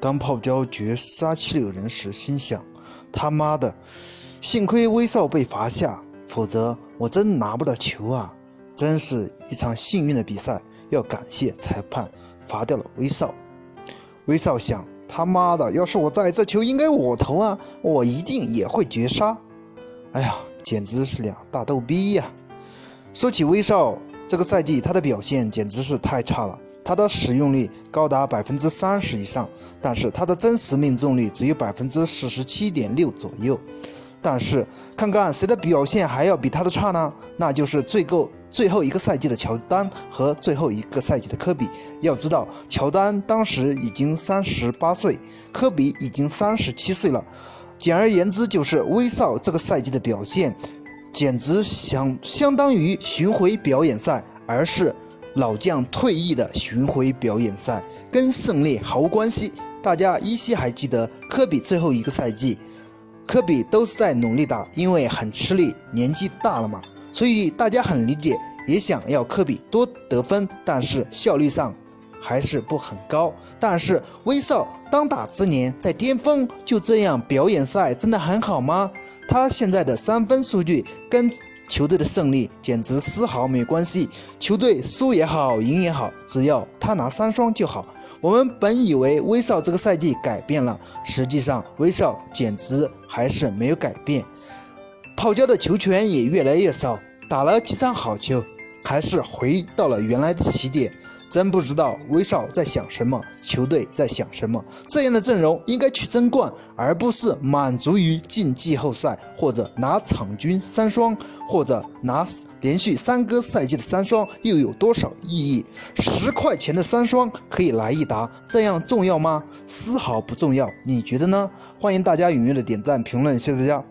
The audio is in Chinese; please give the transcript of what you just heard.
当泡椒绝杀七六人时，心想：他妈的，幸亏威少被罚下，否则我真拿不到球啊！真是一场幸运的比赛，要感谢裁判罚掉了威少。威少想：他妈的，要是我在，这球应该我投啊，我一定也会绝杀。哎呀，简直是两大逗逼呀！说起威少，这个赛季他的表现简直是太差了。他的使用率高达百分之三十以上，但是他的真实命中率只有百分之四十七点六左右。但是看看谁的表现还要比他的差呢？那就是最够最后一个赛季的乔丹和最后一个赛季的科比。要知道，乔丹当时已经三十八岁，科比已经三十七岁了。简而言之，就是威少这个赛季的表现，简直相相当于巡回表演赛，而是。老将退役的巡回表演赛跟胜利毫无关系。大家依稀还记得科比最后一个赛季，科比都是在努力打，因为很吃力，年纪大了嘛，所以大家很理解，也想要科比多得分，但是效率上还是不很高。但是威少当打之年在巅峰，就这样表演赛真的很好吗？他现在的三分数据跟。球队的胜利简直丝毫没关系，球队输也好，赢也好，只要他拿三双就好。我们本以为威少这个赛季改变了，实际上威少简直还是没有改变。泡椒的球权也越来越少，打了几场好球，还是回到了原来的起点。真不知道威少在想什么，球队在想什么。这样的阵容应该去争冠，而不是满足于进季后赛，或者拿场均三双，或者拿连续三个赛季的三双，又有多少意义？十块钱的三双可以来一打，这样重要吗？丝毫不重要。你觉得呢？欢迎大家踊跃的点赞评论，谢谢大家。